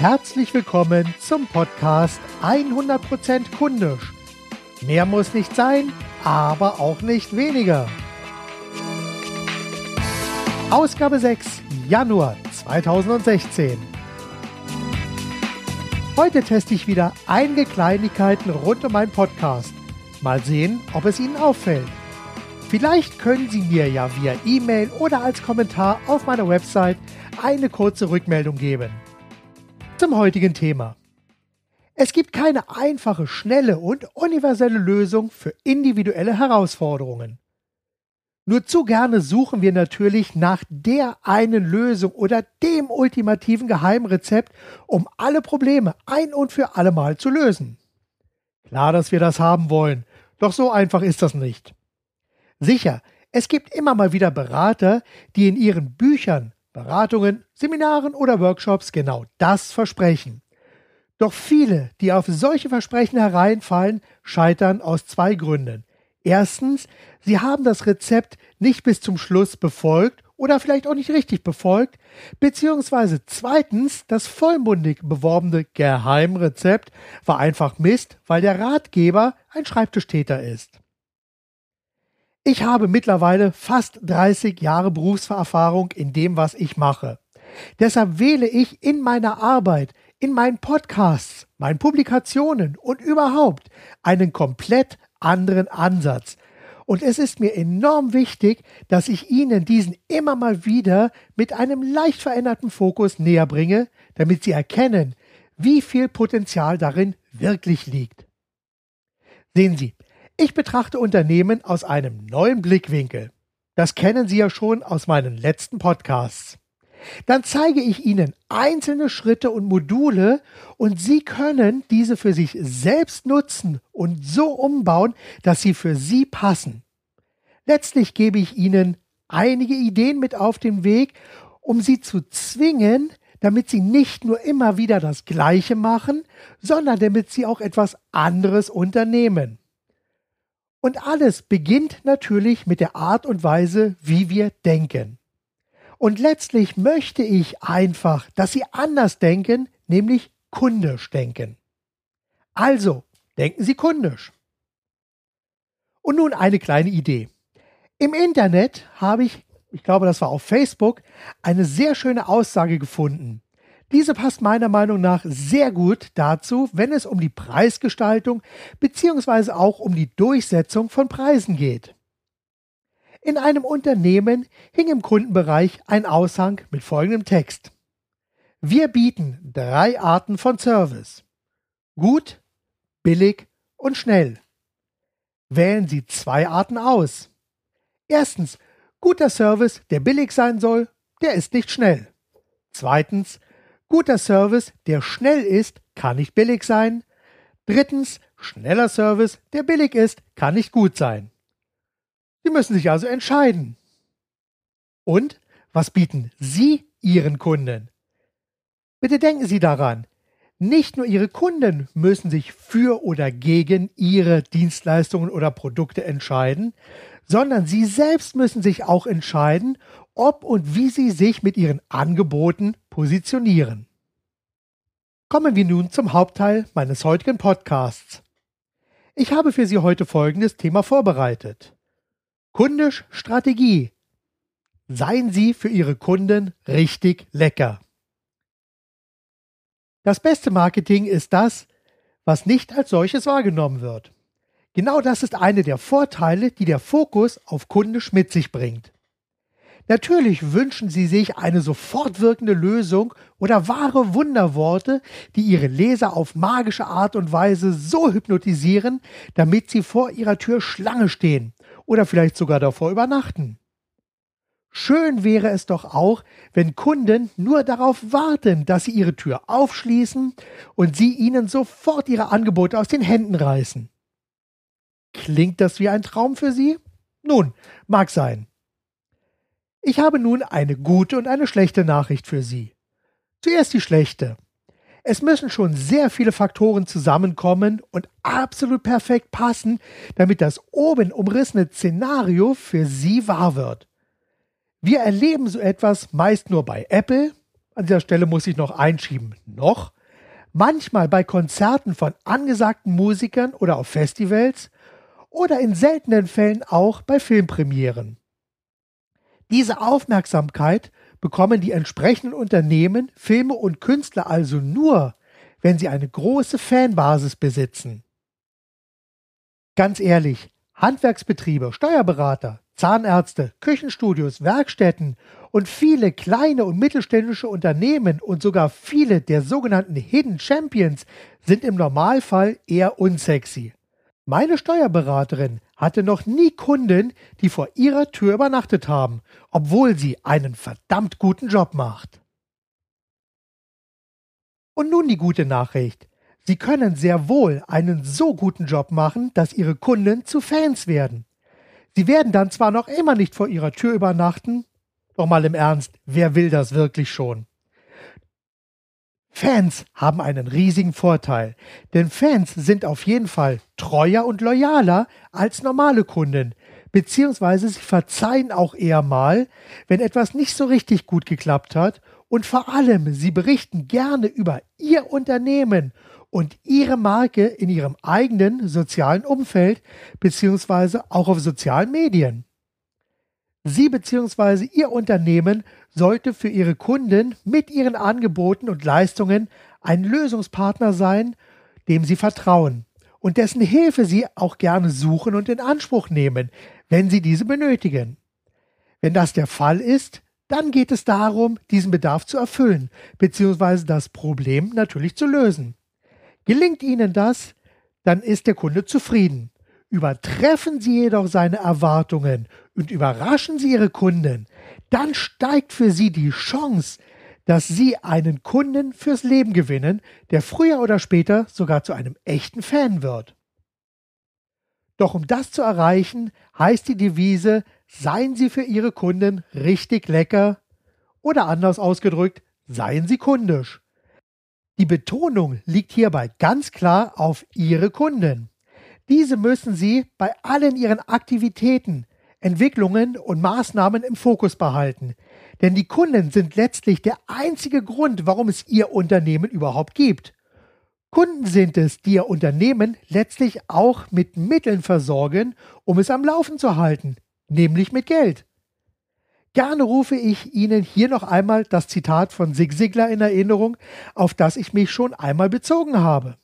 Herzlich willkommen zum Podcast 100% kundisch. Mehr muss nicht sein, aber auch nicht weniger. Ausgabe 6, Januar 2016. Heute teste ich wieder einige Kleinigkeiten rund um meinen Podcast. Mal sehen, ob es Ihnen auffällt. Vielleicht können Sie mir ja via E-Mail oder als Kommentar auf meiner Website eine kurze Rückmeldung geben. Zum heutigen Thema. Es gibt keine einfache, schnelle und universelle Lösung für individuelle Herausforderungen. Nur zu gerne suchen wir natürlich nach der einen Lösung oder dem ultimativen Geheimrezept, um alle Probleme ein und für alle Mal zu lösen. Klar, dass wir das haben wollen, doch so einfach ist das nicht. Sicher, es gibt immer mal wieder Berater, die in ihren Büchern Beratungen, Seminaren oder Workshops genau das versprechen. Doch viele, die auf solche Versprechen hereinfallen, scheitern aus zwei Gründen. Erstens, sie haben das Rezept nicht bis zum Schluss befolgt oder vielleicht auch nicht richtig befolgt, beziehungsweise zweitens, das vollmundig beworbene Geheimrezept war einfach Mist, weil der Ratgeber ein Schreibtischtäter ist. Ich habe mittlerweile fast 30 Jahre Berufserfahrung in dem, was ich mache. Deshalb wähle ich in meiner Arbeit, in meinen Podcasts, meinen Publikationen und überhaupt einen komplett anderen Ansatz. Und es ist mir enorm wichtig, dass ich Ihnen diesen immer mal wieder mit einem leicht veränderten Fokus näher bringe, damit Sie erkennen, wie viel Potenzial darin wirklich liegt. Sehen Sie, ich betrachte Unternehmen aus einem neuen Blickwinkel. Das kennen Sie ja schon aus meinen letzten Podcasts. Dann zeige ich Ihnen einzelne Schritte und Module und Sie können diese für sich selbst nutzen und so umbauen, dass sie für Sie passen. Letztlich gebe ich Ihnen einige Ideen mit auf den Weg, um Sie zu zwingen, damit Sie nicht nur immer wieder das Gleiche machen, sondern damit Sie auch etwas anderes unternehmen. Und alles beginnt natürlich mit der Art und Weise, wie wir denken. Und letztlich möchte ich einfach, dass Sie anders denken, nämlich kundisch denken. Also, denken Sie kundisch. Und nun eine kleine Idee. Im Internet habe ich, ich glaube, das war auf Facebook, eine sehr schöne Aussage gefunden. Diese passt meiner Meinung nach sehr gut dazu, wenn es um die Preisgestaltung bzw. auch um die Durchsetzung von Preisen geht. In einem Unternehmen hing im Kundenbereich ein Aushang mit folgendem Text. Wir bieten drei Arten von Service. Gut, billig und schnell. Wählen Sie zwei Arten aus. Erstens, guter Service, der billig sein soll, der ist nicht schnell. Zweitens, Guter Service, der schnell ist, kann nicht billig sein. Drittens, schneller Service, der billig ist, kann nicht gut sein. Sie müssen sich also entscheiden. Und was bieten Sie Ihren Kunden? Bitte denken Sie daran, nicht nur Ihre Kunden müssen sich für oder gegen Ihre Dienstleistungen oder Produkte entscheiden, sondern Sie selbst müssen sich auch entscheiden, ob und wie Sie sich mit Ihren Angeboten positionieren. Kommen wir nun zum Hauptteil meines heutigen Podcasts. Ich habe für Sie heute folgendes Thema vorbereitet. Kundisch Strategie. Seien Sie für Ihre Kunden richtig lecker. Das beste Marketing ist das, was nicht als solches wahrgenommen wird. Genau das ist eine der Vorteile, die der Fokus auf kundisch mit sich bringt. Natürlich wünschen Sie sich eine sofort wirkende Lösung oder wahre Wunderworte, die Ihre Leser auf magische Art und Weise so hypnotisieren, damit sie vor Ihrer Tür Schlange stehen oder vielleicht sogar davor übernachten. Schön wäre es doch auch, wenn Kunden nur darauf warten, dass Sie Ihre Tür aufschließen und Sie ihnen sofort Ihre Angebote aus den Händen reißen. Klingt das wie ein Traum für Sie? Nun, mag sein. Ich habe nun eine gute und eine schlechte Nachricht für Sie. Zuerst die schlechte. Es müssen schon sehr viele Faktoren zusammenkommen und absolut perfekt passen, damit das oben umrissene Szenario für Sie wahr wird. Wir erleben so etwas meist nur bei Apple, an dieser Stelle muss ich noch einschieben, noch, manchmal bei Konzerten von angesagten Musikern oder auf Festivals oder in seltenen Fällen auch bei Filmpremieren. Diese Aufmerksamkeit bekommen die entsprechenden Unternehmen, Filme und Künstler also nur, wenn sie eine große Fanbasis besitzen. Ganz ehrlich, Handwerksbetriebe, Steuerberater, Zahnärzte, Küchenstudios, Werkstätten und viele kleine und mittelständische Unternehmen und sogar viele der sogenannten Hidden Champions sind im Normalfall eher unsexy. Meine Steuerberaterin hatte noch nie Kunden, die vor ihrer Tür übernachtet haben, obwohl sie einen verdammt guten Job macht. Und nun die gute Nachricht. Sie können sehr wohl einen so guten Job machen, dass Ihre Kunden zu Fans werden. Sie werden dann zwar noch immer nicht vor Ihrer Tür übernachten, doch mal im Ernst, wer will das wirklich schon? Fans haben einen riesigen Vorteil, denn Fans sind auf jeden Fall treuer und loyaler als normale Kunden, beziehungsweise sie verzeihen auch eher mal, wenn etwas nicht so richtig gut geklappt hat und vor allem sie berichten gerne über ihr Unternehmen und ihre Marke in ihrem eigenen sozialen Umfeld beziehungsweise auch auf sozialen Medien. Sie bzw. Ihr Unternehmen sollte für Ihre Kunden mit Ihren Angeboten und Leistungen ein Lösungspartner sein, dem Sie vertrauen und dessen Hilfe Sie auch gerne suchen und in Anspruch nehmen, wenn Sie diese benötigen. Wenn das der Fall ist, dann geht es darum, diesen Bedarf zu erfüllen, bzw. das Problem natürlich zu lösen. Gelingt Ihnen das, dann ist der Kunde zufrieden. Übertreffen Sie jedoch seine Erwartungen und überraschen Sie Ihre Kunden, dann steigt für Sie die Chance, dass Sie einen Kunden fürs Leben gewinnen, der früher oder später sogar zu einem echten Fan wird. Doch um das zu erreichen, heißt die Devise, seien Sie für Ihre Kunden richtig lecker oder anders ausgedrückt, seien Sie kundisch. Die Betonung liegt hierbei ganz klar auf Ihre Kunden. Diese müssen Sie bei allen Ihren Aktivitäten, Entwicklungen und Maßnahmen im Fokus behalten. Denn die Kunden sind letztlich der einzige Grund, warum es Ihr Unternehmen überhaupt gibt. Kunden sind es, die Ihr Unternehmen letztlich auch mit Mitteln versorgen, um es am Laufen zu halten, nämlich mit Geld. Gerne rufe ich Ihnen hier noch einmal das Zitat von Sig Ziglar in Erinnerung, auf das ich mich schon einmal bezogen habe.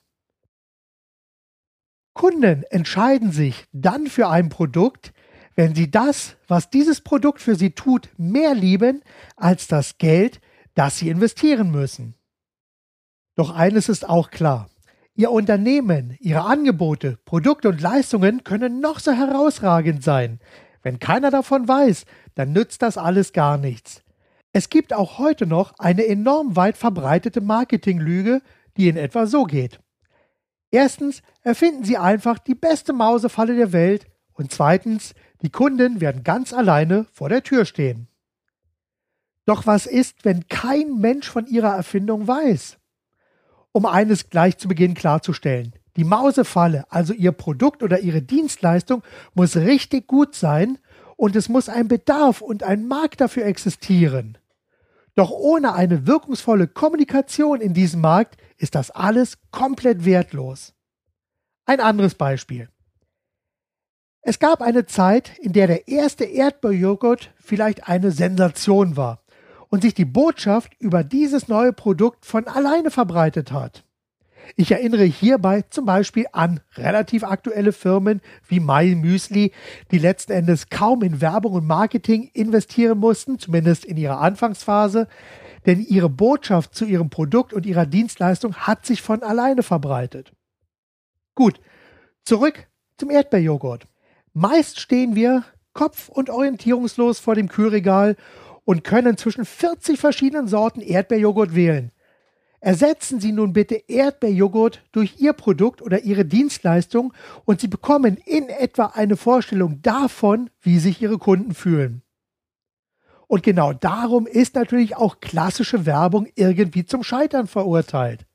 Kunden entscheiden sich dann für ein Produkt, wenn sie das, was dieses Produkt für sie tut, mehr lieben als das Geld, das sie investieren müssen. Doch eines ist auch klar. Ihr Unternehmen, Ihre Angebote, Produkte und Leistungen können noch so herausragend sein. Wenn keiner davon weiß, dann nützt das alles gar nichts. Es gibt auch heute noch eine enorm weit verbreitete Marketinglüge, die in etwa so geht. Erstens erfinden Sie einfach die beste Mausefalle der Welt und zweitens, die Kunden werden ganz alleine vor der Tür stehen. Doch was ist, wenn kein Mensch von Ihrer Erfindung weiß? Um eines gleich zu Beginn klarzustellen. Die Mausefalle, also Ihr Produkt oder Ihre Dienstleistung, muss richtig gut sein und es muss ein Bedarf und ein Markt dafür existieren. Doch ohne eine wirkungsvolle Kommunikation in diesem Markt ist das alles komplett wertlos. Ein anderes Beispiel. Es gab eine Zeit, in der der erste Erdbeerjoghurt vielleicht eine Sensation war und sich die Botschaft über dieses neue Produkt von alleine verbreitet hat. Ich erinnere hierbei zum Beispiel an relativ aktuelle Firmen wie My Müsli, die letzten Endes kaum in Werbung und Marketing investieren mussten, zumindest in ihrer Anfangsphase, denn ihre Botschaft zu ihrem Produkt und ihrer Dienstleistung hat sich von alleine verbreitet. Gut, zurück zum Erdbeerjoghurt. Meist stehen wir kopf- und orientierungslos vor dem Kühlregal und können zwischen 40 verschiedenen Sorten Erdbeerjoghurt wählen. Ersetzen Sie nun bitte Erdbeerjoghurt durch Ihr Produkt oder Ihre Dienstleistung und Sie bekommen in etwa eine Vorstellung davon, wie sich Ihre Kunden fühlen. Und genau darum ist natürlich auch klassische Werbung irgendwie zum Scheitern verurteilt.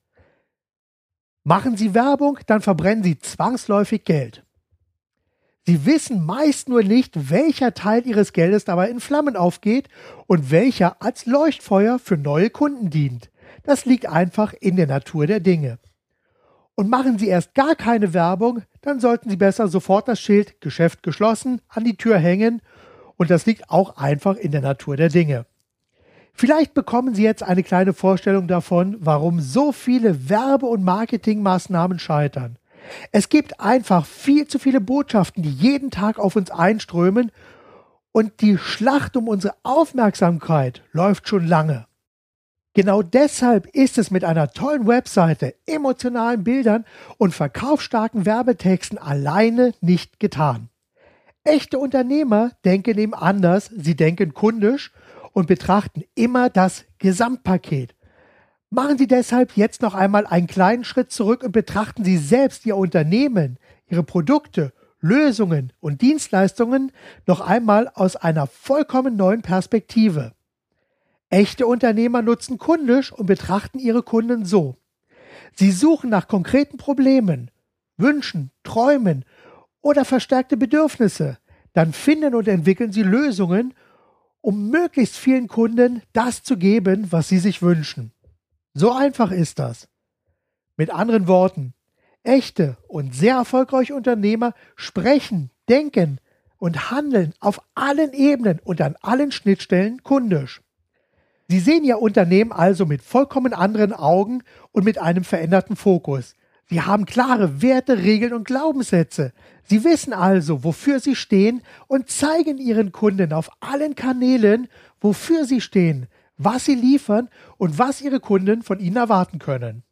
Machen Sie Werbung, dann verbrennen Sie zwangsläufig Geld. Sie wissen meist nur nicht, welcher Teil ihres Geldes dabei in Flammen aufgeht und welcher als Leuchtfeuer für neue Kunden dient. Das liegt einfach in der Natur der Dinge. Und machen Sie erst gar keine Werbung, dann sollten Sie besser sofort das Schild Geschäft geschlossen an die Tür hängen und das liegt auch einfach in der Natur der Dinge. Vielleicht bekommen Sie jetzt eine kleine Vorstellung davon, warum so viele Werbe- und Marketingmaßnahmen scheitern. Es gibt einfach viel zu viele Botschaften, die jeden Tag auf uns einströmen und die Schlacht um unsere Aufmerksamkeit läuft schon lange. Genau deshalb ist es mit einer tollen Webseite, emotionalen Bildern und verkaufsstarken Werbetexten alleine nicht getan. Echte Unternehmer denken eben anders, sie denken kundisch und betrachten immer das Gesamtpaket. Machen Sie deshalb jetzt noch einmal einen kleinen Schritt zurück und betrachten Sie selbst Ihr Unternehmen, Ihre Produkte, Lösungen und Dienstleistungen noch einmal aus einer vollkommen neuen Perspektive. Echte Unternehmer nutzen kundisch und betrachten ihre Kunden so. Sie suchen nach konkreten Problemen, Wünschen, Träumen oder verstärkte Bedürfnisse. Dann finden und entwickeln sie Lösungen, um möglichst vielen Kunden das zu geben, was sie sich wünschen. So einfach ist das. Mit anderen Worten, echte und sehr erfolgreiche Unternehmer sprechen, denken und handeln auf allen Ebenen und an allen Schnittstellen kundisch. Sie sehen Ihr Unternehmen also mit vollkommen anderen Augen und mit einem veränderten Fokus. Sie haben klare Werte, Regeln und Glaubenssätze. Sie wissen also, wofür Sie stehen und zeigen Ihren Kunden auf allen Kanälen, wofür Sie stehen, was Sie liefern und was Ihre Kunden von Ihnen erwarten können.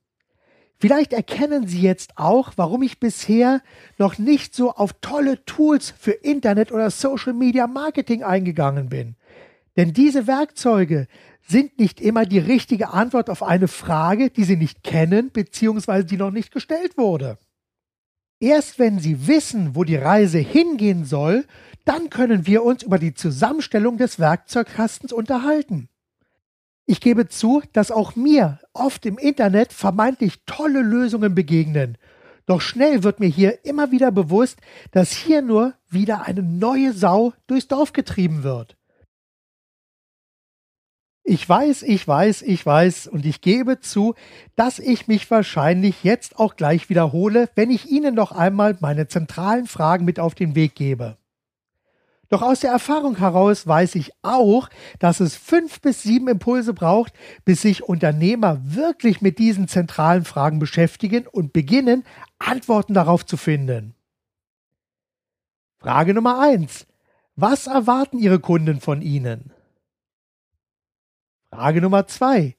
Vielleicht erkennen Sie jetzt auch, warum ich bisher noch nicht so auf tolle Tools für Internet oder Social Media Marketing eingegangen bin. Denn diese Werkzeuge sind nicht immer die richtige Antwort auf eine Frage, die Sie nicht kennen bzw. die noch nicht gestellt wurde. Erst wenn Sie wissen, wo die Reise hingehen soll, dann können wir uns über die Zusammenstellung des Werkzeugkastens unterhalten. Ich gebe zu, dass auch mir oft im Internet vermeintlich tolle Lösungen begegnen. Doch schnell wird mir hier immer wieder bewusst, dass hier nur wieder eine neue Sau durchs Dorf getrieben wird. Ich weiß, ich weiß, ich weiß und ich gebe zu, dass ich mich wahrscheinlich jetzt auch gleich wiederhole, wenn ich Ihnen noch einmal meine zentralen Fragen mit auf den Weg gebe. Doch aus der Erfahrung heraus weiß ich auch, dass es fünf bis sieben Impulse braucht, bis sich Unternehmer wirklich mit diesen zentralen Fragen beschäftigen und beginnen, Antworten darauf zu finden. Frage Nummer eins: Was erwarten Ihre Kunden von Ihnen? Frage Nummer zwei.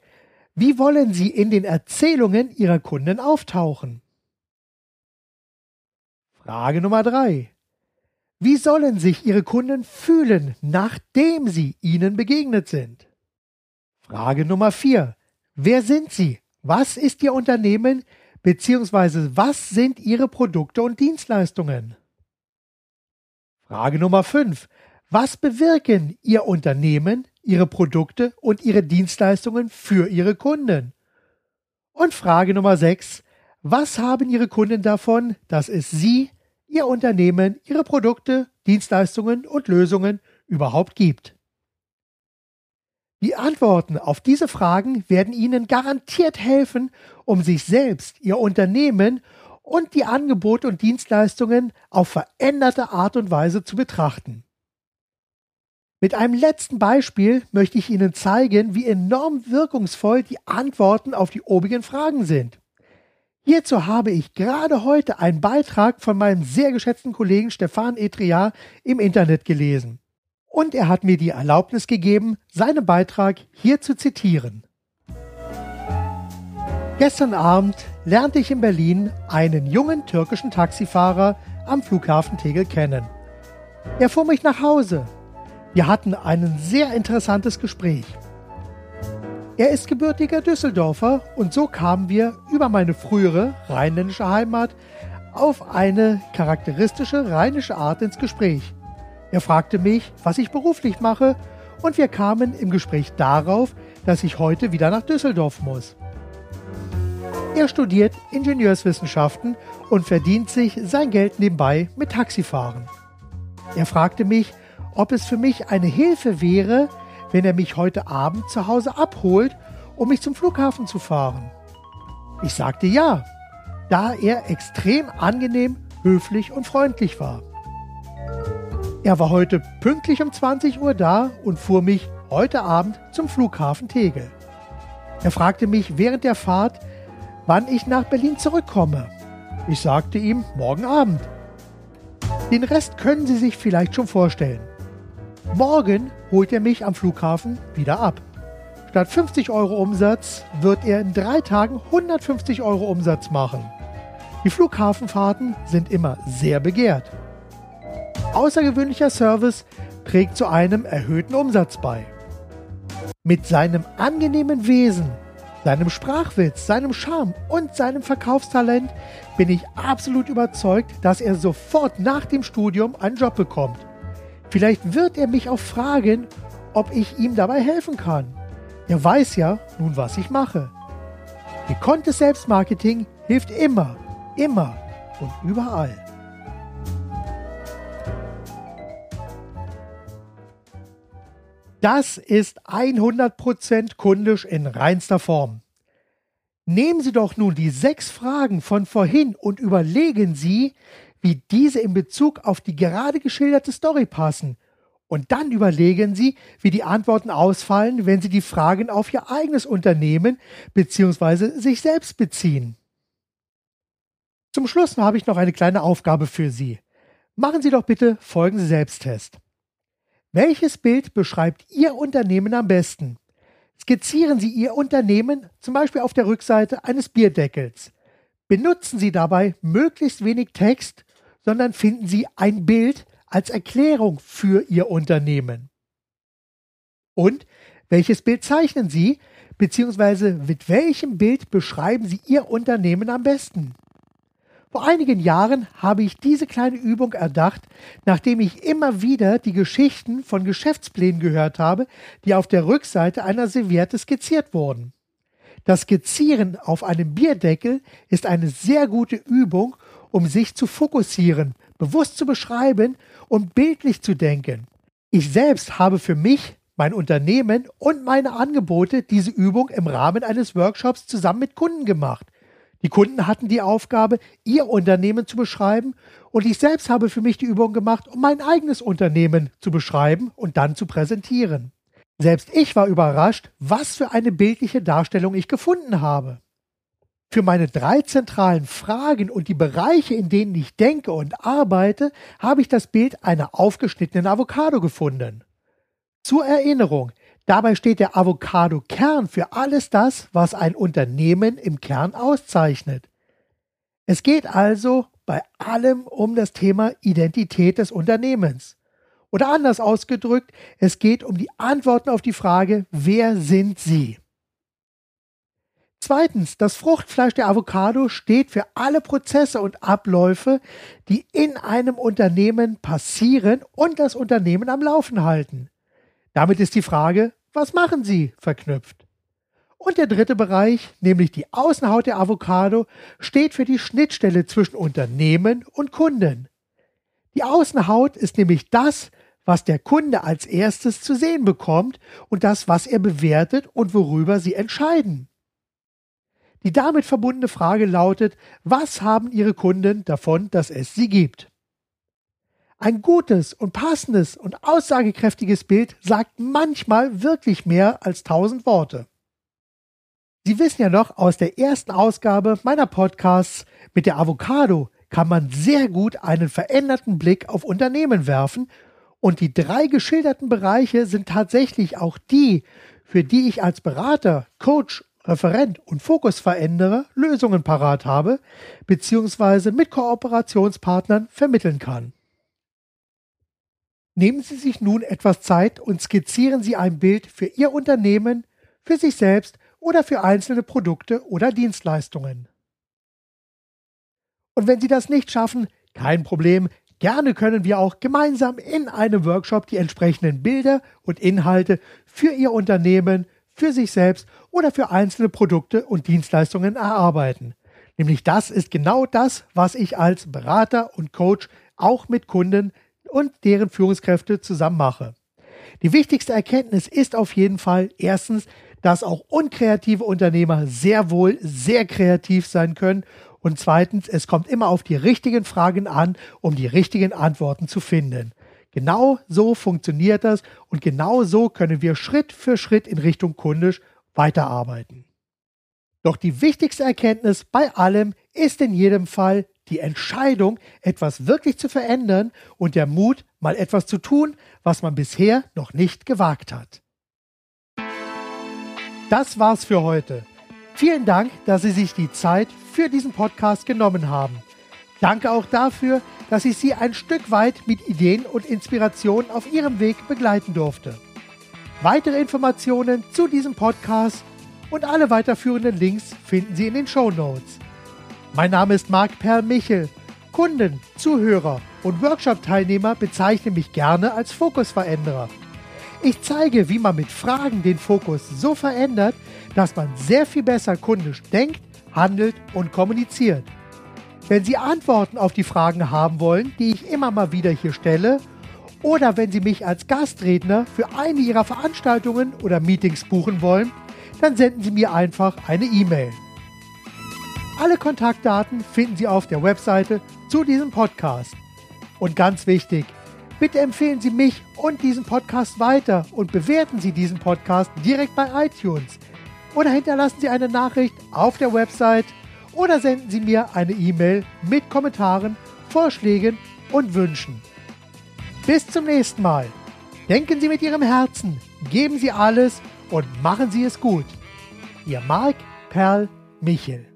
Wie wollen Sie in den Erzählungen Ihrer Kunden auftauchen? Frage Nummer drei. Wie sollen sich Ihre Kunden fühlen, nachdem Sie ihnen begegnet sind? Frage Nummer vier. Wer sind Sie? Was ist Ihr Unternehmen? Beziehungsweise was sind Ihre Produkte und Dienstleistungen? Frage Nummer fünf. Was bewirken Ihr Unternehmen, Ihre Produkte und Ihre Dienstleistungen für Ihre Kunden? Und Frage Nummer 6. Was haben Ihre Kunden davon, dass es Sie, Ihr Unternehmen, Ihre Produkte, Dienstleistungen und Lösungen überhaupt gibt? Die Antworten auf diese Fragen werden Ihnen garantiert helfen, um sich selbst, Ihr Unternehmen und die Angebote und Dienstleistungen auf veränderte Art und Weise zu betrachten. Mit einem letzten Beispiel möchte ich Ihnen zeigen, wie enorm wirkungsvoll die Antworten auf die obigen Fragen sind. Hierzu habe ich gerade heute einen Beitrag von meinem sehr geschätzten Kollegen Stefan Etriar im Internet gelesen. Und er hat mir die Erlaubnis gegeben, seinen Beitrag hier zu zitieren. Gestern Abend lernte ich in Berlin einen jungen türkischen Taxifahrer am Flughafen Tegel kennen. Er fuhr mich nach Hause wir hatten ein sehr interessantes Gespräch. Er ist gebürtiger Düsseldorfer und so kamen wir über meine frühere rheinländische Heimat auf eine charakteristische rheinische Art ins Gespräch. Er fragte mich, was ich beruflich mache und wir kamen im Gespräch darauf, dass ich heute wieder nach Düsseldorf muss. Er studiert Ingenieurswissenschaften und verdient sich sein Geld nebenbei mit Taxifahren. Er fragte mich, ob es für mich eine Hilfe wäre, wenn er mich heute Abend zu Hause abholt, um mich zum Flughafen zu fahren. Ich sagte ja, da er extrem angenehm, höflich und freundlich war. Er war heute pünktlich um 20 Uhr da und fuhr mich heute Abend zum Flughafen Tegel. Er fragte mich während der Fahrt, wann ich nach Berlin zurückkomme. Ich sagte ihm morgen Abend. Den Rest können Sie sich vielleicht schon vorstellen. Morgen holt er mich am Flughafen wieder ab. Statt 50 Euro Umsatz wird er in drei Tagen 150 Euro Umsatz machen. Die Flughafenfahrten sind immer sehr begehrt. Außergewöhnlicher Service trägt zu einem erhöhten Umsatz bei. Mit seinem angenehmen Wesen, seinem Sprachwitz, seinem Charme und seinem Verkaufstalent bin ich absolut überzeugt, dass er sofort nach dem Studium einen Job bekommt. Vielleicht wird er mich auch fragen, ob ich ihm dabei helfen kann. Er weiß ja nun, was ich mache. Gekonntes Selbstmarketing hilft immer, immer und überall. Das ist 100% kundisch in reinster Form. Nehmen Sie doch nun die sechs Fragen von vorhin und überlegen Sie, wie diese in Bezug auf die gerade geschilderte Story passen. Und dann überlegen Sie, wie die Antworten ausfallen, wenn Sie die Fragen auf Ihr eigenes Unternehmen bzw. sich selbst beziehen. Zum Schluss habe ich noch eine kleine Aufgabe für Sie. Machen Sie doch bitte folgenden Selbsttest. Welches Bild beschreibt Ihr Unternehmen am besten? Skizzieren Sie Ihr Unternehmen zum Beispiel auf der Rückseite eines Bierdeckels. Benutzen Sie dabei möglichst wenig Text, sondern finden Sie ein Bild als Erklärung für Ihr Unternehmen. Und welches Bild zeichnen Sie, beziehungsweise mit welchem Bild beschreiben Sie Ihr Unternehmen am besten? Vor einigen Jahren habe ich diese kleine Übung erdacht, nachdem ich immer wieder die Geschichten von Geschäftsplänen gehört habe, die auf der Rückseite einer Serviette skizziert wurden. Das Skizzieren auf einem Bierdeckel ist eine sehr gute Übung, um sich zu fokussieren, bewusst zu beschreiben und bildlich zu denken. Ich selbst habe für mich, mein Unternehmen und meine Angebote diese Übung im Rahmen eines Workshops zusammen mit Kunden gemacht – die Kunden hatten die Aufgabe, ihr Unternehmen zu beschreiben und ich selbst habe für mich die Übung gemacht, um mein eigenes Unternehmen zu beschreiben und dann zu präsentieren. Selbst ich war überrascht, was für eine bildliche Darstellung ich gefunden habe. Für meine drei zentralen Fragen und die Bereiche, in denen ich denke und arbeite, habe ich das Bild einer aufgeschnittenen Avocado gefunden. Zur Erinnerung, Dabei steht der Avocado-Kern für alles das, was ein Unternehmen im Kern auszeichnet. Es geht also bei allem um das Thema Identität des Unternehmens. Oder anders ausgedrückt, es geht um die Antworten auf die Frage, wer sind Sie? Zweitens, das Fruchtfleisch der Avocado steht für alle Prozesse und Abläufe, die in einem Unternehmen passieren und das Unternehmen am Laufen halten. Damit ist die Frage, was machen sie? verknüpft. Und der dritte Bereich, nämlich die Außenhaut der Avocado, steht für die Schnittstelle zwischen Unternehmen und Kunden. Die Außenhaut ist nämlich das, was der Kunde als erstes zu sehen bekommt und das, was er bewertet und worüber sie entscheiden. Die damit verbundene Frage lautet, was haben Ihre Kunden davon, dass es sie gibt? Ein gutes und passendes und aussagekräftiges Bild sagt manchmal wirklich mehr als tausend Worte. Sie wissen ja noch aus der ersten Ausgabe meiner Podcasts mit der Avocado kann man sehr gut einen veränderten Blick auf Unternehmen werfen und die drei geschilderten Bereiche sind tatsächlich auch die, für die ich als Berater, Coach, Referent und Fokusveränderer Lösungen parat habe, beziehungsweise mit Kooperationspartnern vermitteln kann. Nehmen Sie sich nun etwas Zeit und skizzieren Sie ein Bild für Ihr Unternehmen, für sich selbst oder für einzelne Produkte oder Dienstleistungen. Und wenn Sie das nicht schaffen, kein Problem, gerne können wir auch gemeinsam in einem Workshop die entsprechenden Bilder und Inhalte für Ihr Unternehmen, für sich selbst oder für einzelne Produkte und Dienstleistungen erarbeiten. Nämlich das ist genau das, was ich als Berater und Coach auch mit Kunden und deren Führungskräfte zusammen mache. Die wichtigste Erkenntnis ist auf jeden Fall erstens, dass auch unkreative Unternehmer sehr wohl sehr kreativ sein können und zweitens, es kommt immer auf die richtigen Fragen an, um die richtigen Antworten zu finden. Genau so funktioniert das und genau so können wir Schritt für Schritt in Richtung kundisch weiterarbeiten. Doch die wichtigste Erkenntnis bei allem ist in jedem Fall die Entscheidung, etwas wirklich zu verändern und der Mut, mal etwas zu tun, was man bisher noch nicht gewagt hat. Das war's für heute. Vielen Dank, dass Sie sich die Zeit für diesen Podcast genommen haben. Danke auch dafür, dass ich Sie ein Stück weit mit Ideen und Inspirationen auf Ihrem Weg begleiten durfte. Weitere Informationen zu diesem Podcast und alle weiterführenden Links finden Sie in den Show Notes. Mein Name ist Marc Perl Michel. Kunden, Zuhörer und Workshop-Teilnehmer bezeichnen mich gerne als Fokusveränderer. Ich zeige, wie man mit Fragen den Fokus so verändert, dass man sehr viel besser kundisch denkt, handelt und kommuniziert. Wenn Sie Antworten auf die Fragen haben wollen, die ich immer mal wieder hier stelle, oder wenn Sie mich als Gastredner für eine Ihrer Veranstaltungen oder Meetings buchen wollen, dann senden Sie mir einfach eine E-Mail. Alle Kontaktdaten finden Sie auf der Webseite zu diesem Podcast. Und ganz wichtig, bitte empfehlen Sie mich und diesen Podcast weiter und bewerten Sie diesen Podcast direkt bei iTunes. Oder hinterlassen Sie eine Nachricht auf der Website oder senden Sie mir eine E-Mail mit Kommentaren, Vorschlägen und Wünschen. Bis zum nächsten Mal. Denken Sie mit Ihrem Herzen, geben Sie alles und machen Sie es gut. Ihr Marc Perl Michel.